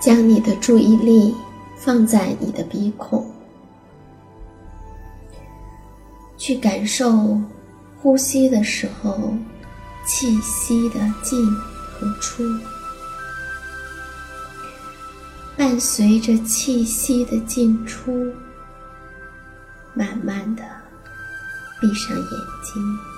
将你的注意力放在你的鼻孔，去感受呼吸的时候气息的进和出，伴随着气息的进出，慢慢的闭上眼睛。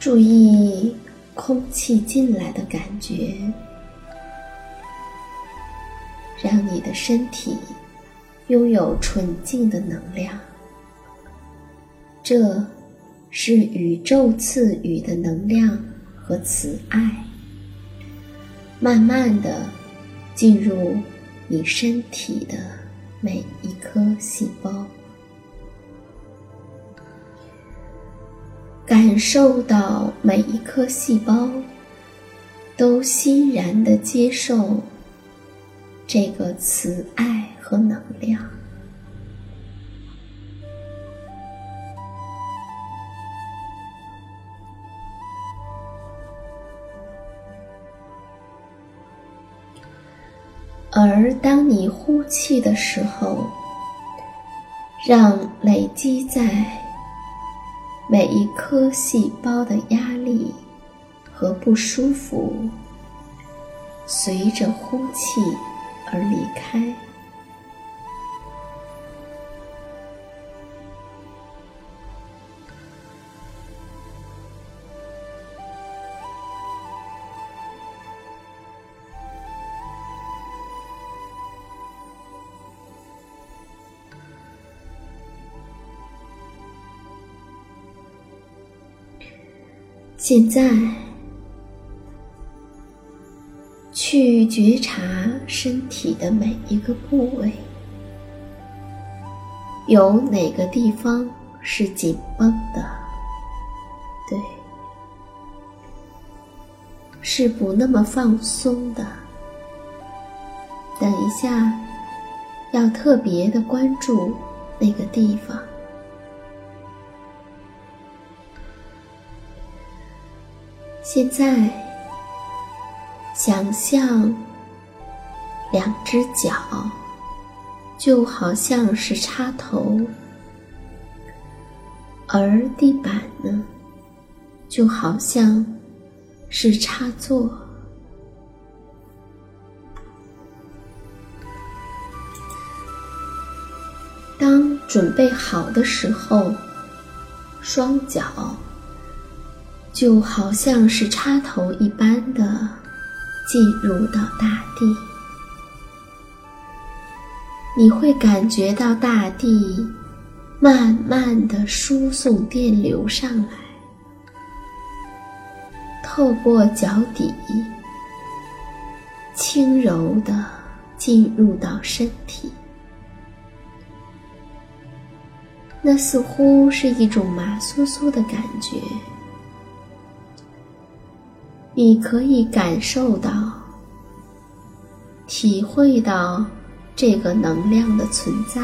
注意空气进来的感觉，让你的身体拥有纯净的能量。这是宇宙赐予的能量和慈爱，慢慢的进入你身体的每一颗细胞。感受到每一颗细胞都欣然的接受这个慈爱和能量，而当你呼气的时候，让累积在。每一颗细胞的压力和不舒服，随着呼气而离开。现在，去觉察身体的每一个部位，有哪个地方是紧绷的？对，是不那么放松的。等一下，要特别的关注那个地方。现在，想象两只脚就好像是插头，而地板呢，就好像是插座。当准备好的时候，双脚就好像是插头一般的。进入到大地，你会感觉到大地慢慢的输送电流上来，透过脚底，轻柔的进入到身体。那似乎是一种麻酥酥的感觉。你可以感受到、体会到这个能量的存在，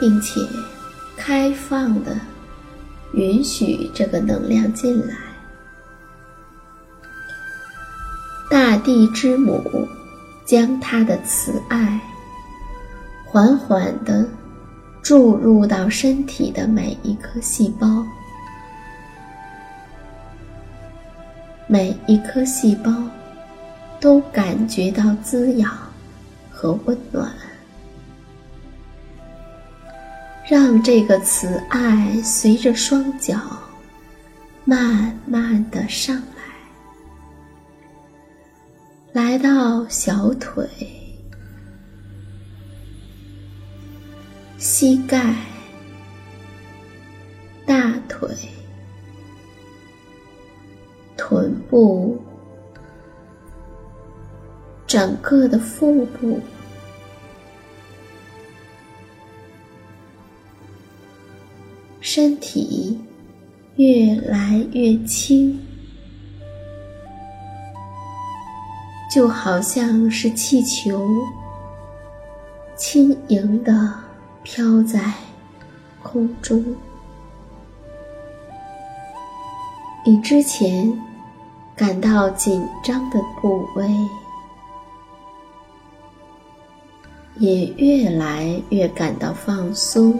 并且开放的允许这个能量进来。大地之母将她的慈爱缓缓的注入到身体的每一颗细胞。每一颗细胞都感觉到滋养和温暖，让这个慈爱随着双脚慢慢的上来，来到小腿、膝盖、大腿。臀部，整个的腹部，身体越来越轻，就好像是气球，轻盈的飘在空中。你之前。感到紧张的部位也越来越感到放松，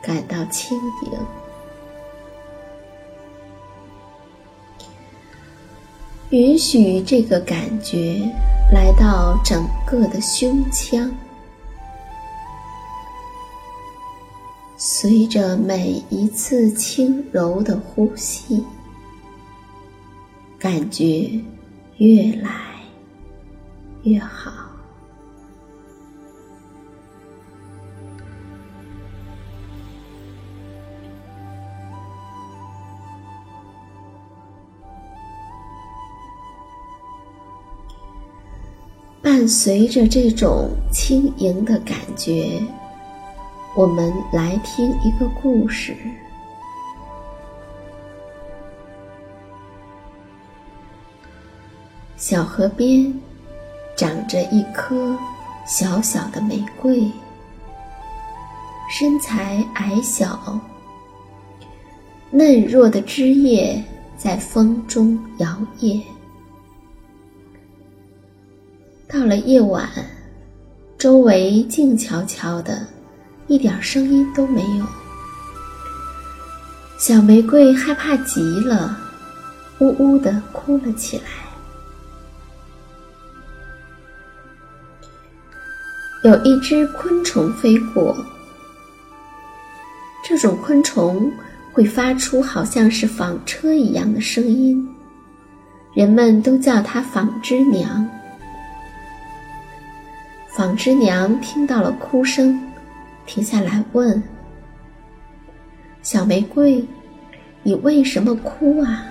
感到轻盈。允许这个感觉来到整个的胸腔。随着每一次轻柔的呼吸，感觉越来越好。伴随着这种轻盈的感觉。我们来听一个故事。小河边长着一棵小小的玫瑰，身材矮小，嫩弱的枝叶在风中摇曳。到了夜晚，周围静悄悄的。一点声音都没有，小玫瑰害怕极了，呜呜的哭了起来。有一只昆虫飞过，这种昆虫会发出好像是纺车一样的声音，人们都叫它纺织娘。纺织娘听到了哭声。停下来问：“小玫瑰，你为什么哭啊？”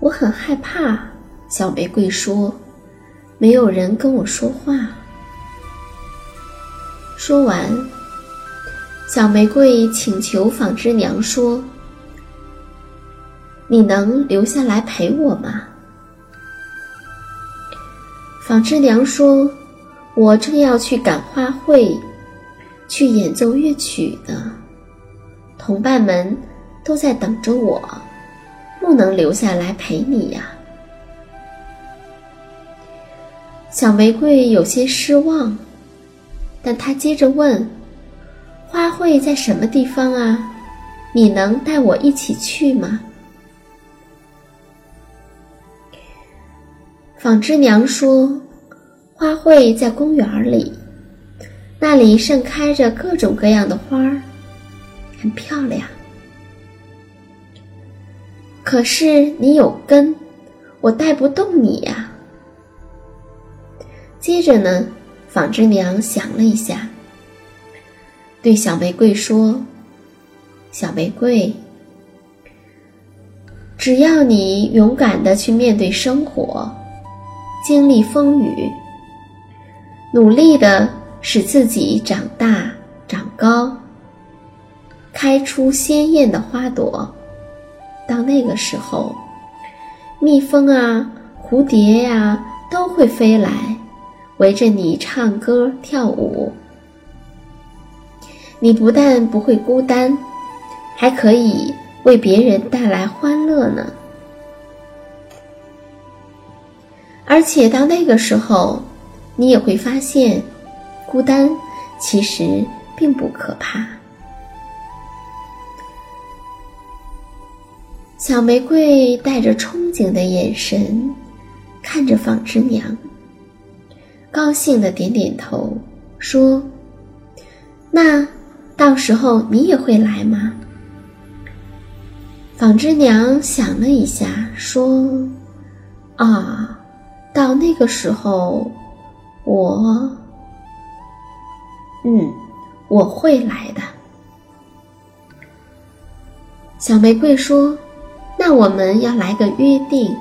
我很害怕。小玫瑰说：“没有人跟我说话。”说完，小玫瑰请求纺织娘说：“你能留下来陪我吗？”纺织娘说：“我正要去赶花卉，去演奏乐曲呢？同伴们都在等着我，不能留下来陪你呀。”小玫瑰有些失望，但她接着问：“花卉在什么地方啊？你能带我一起去吗？”纺织娘说：“花卉在公园里，那里盛开着各种各样的花儿，很漂亮。可是你有根，我带不动你呀。”接着呢，纺织娘想了一下，对小玫瑰说：“小玫瑰，只要你勇敢的去面对生活，经历风雨，努力的使自己长大长高，开出鲜艳的花朵，到那个时候，蜜蜂啊、蝴蝶呀都会飞来。”围着你唱歌跳舞，你不但不会孤单，还可以为别人带来欢乐呢。而且到那个时候，你也会发现，孤单其实并不可怕。小玫瑰带着憧憬的眼神看着纺织娘。高兴的点点头，说：“那到时候你也会来吗？”纺织娘想了一下，说：“啊，到那个时候，我……嗯，我会来的。”小玫瑰说：“那我们要来个约定，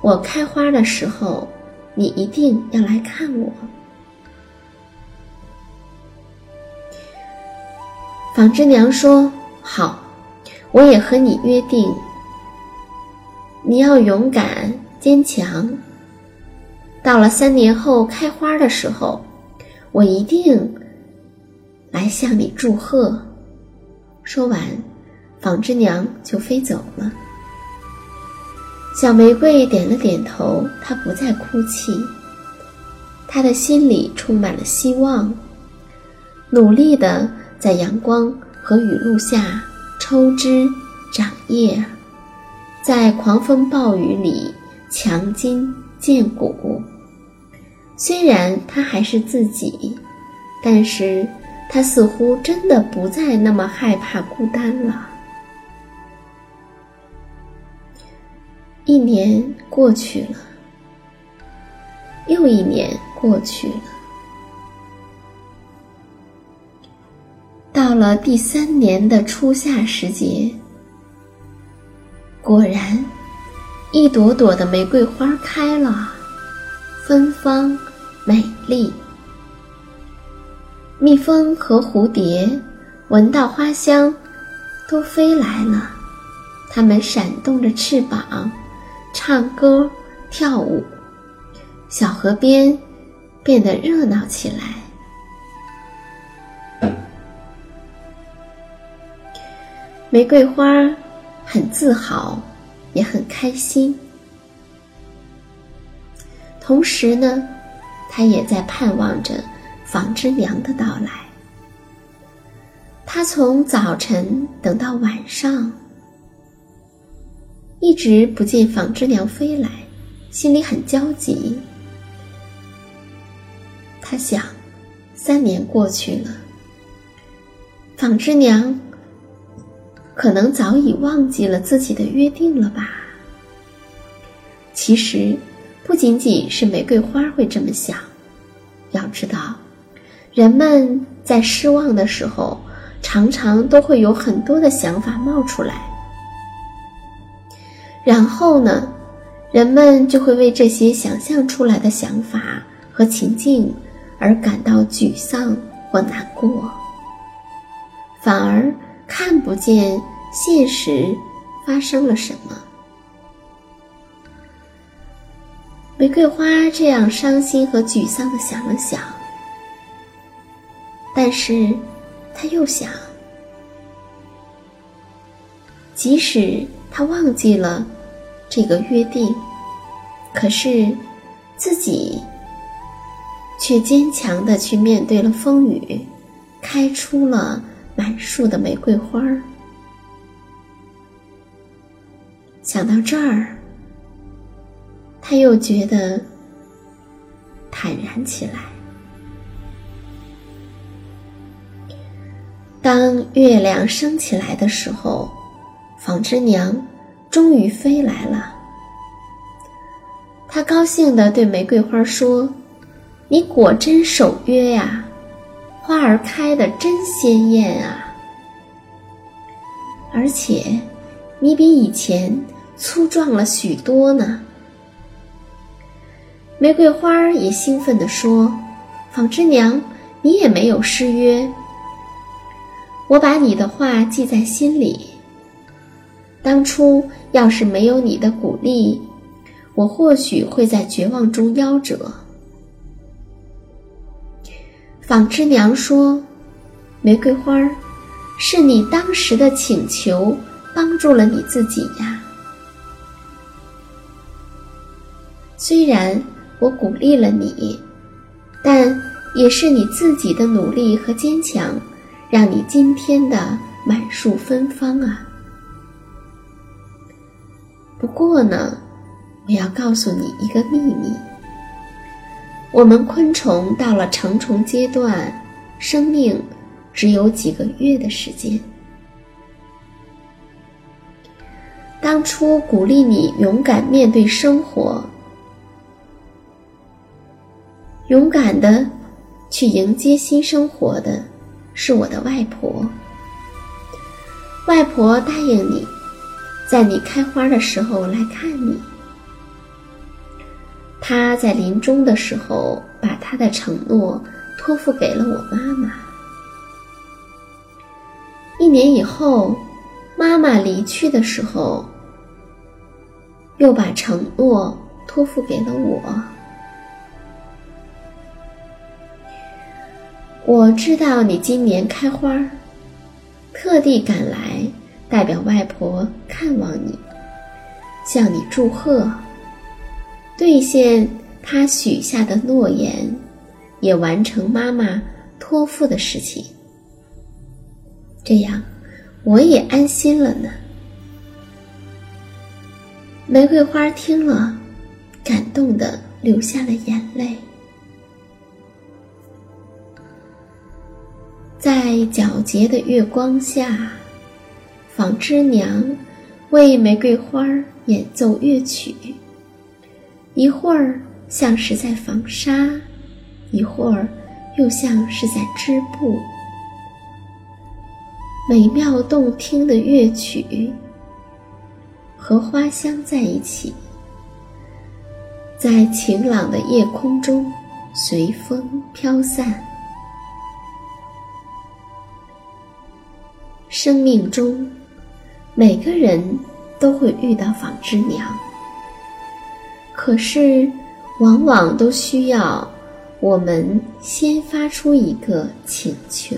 我开花的时候。”你一定要来看我，纺织娘说：“好，我也和你约定，你要勇敢坚强。到了三年后开花的时候，我一定来向你祝贺。”说完，纺织娘就飞走了。小玫瑰点了点头，她不再哭泣，她的心里充满了希望，努力的在阳光和雨露下抽枝长叶，在狂风暴雨里强筋健骨。虽然他还是自己，但是他似乎真的不再那么害怕孤单了。一年过去了，又一年过去了。到了第三年的初夏时节，果然，一朵朵的玫瑰花开了，芬芳美丽。蜜蜂和蝴蝶闻到花香，都飞来了，它们闪动着翅膀。唱歌、跳舞，小河边变得热闹起来。玫瑰花很自豪，也很开心。同时呢，他也在盼望着纺织娘的到来。他从早晨等到晚上。一直不见纺织娘飞来，心里很焦急。他想，三年过去了，纺织娘可能早已忘记了自己的约定了吧？其实，不仅仅是玫瑰花会这么想。要知道，人们在失望的时候，常常都会有很多的想法冒出来。然后呢，人们就会为这些想象出来的想法和情境而感到沮丧或难过，反而看不见现实发生了什么。玫瑰花这样伤心和沮丧的想了想，但是，他又想，即使他忘记了这个约定，可是自己却坚强的去面对了风雨，开出了满树的玫瑰花儿。想到这儿，他又觉得坦然起来。当月亮升起来的时候，纺织娘终于飞来了。她高兴地对玫瑰花说：“你果真守约呀，花儿开得真鲜艳啊！而且，你比以前粗壮了许多呢。”玫瑰花儿也兴奋地说：“纺织娘，你也没有失约。”我把你的话记在心里。当初要是没有你的鼓励，我或许会在绝望中夭折。纺织娘说：“玫瑰花，是你当时的请求帮助了你自己呀。虽然我鼓励了你，但也是你自己的努力和坚强。”让你今天的满树芬芳啊！不过呢，我要告诉你一个秘密：我们昆虫到了成虫阶段，生命只有几个月的时间。当初鼓励你勇敢面对生活，勇敢的去迎接新生活的。是我的外婆。外婆答应你，在你开花的时候来看你。他在临终的时候把他的承诺托付给了我妈妈。一年以后，妈妈离去的时候，又把承诺托付给了我。我知道你今年开花，特地赶来代表外婆看望你，向你祝贺，兑现他许下的诺言，也完成妈妈托付的事情。这样，我也安心了呢。玫瑰花听了，感动的流下了眼泪。在皎洁的月光下，纺织娘为玫瑰花演奏乐曲，一会儿像是在纺纱，一会儿又像是在织布。美妙动听的乐曲和花香在一起，在晴朗的夜空中随风飘散。生命中，每个人都会遇到纺织娘，可是，往往都需要我们先发出一个请求。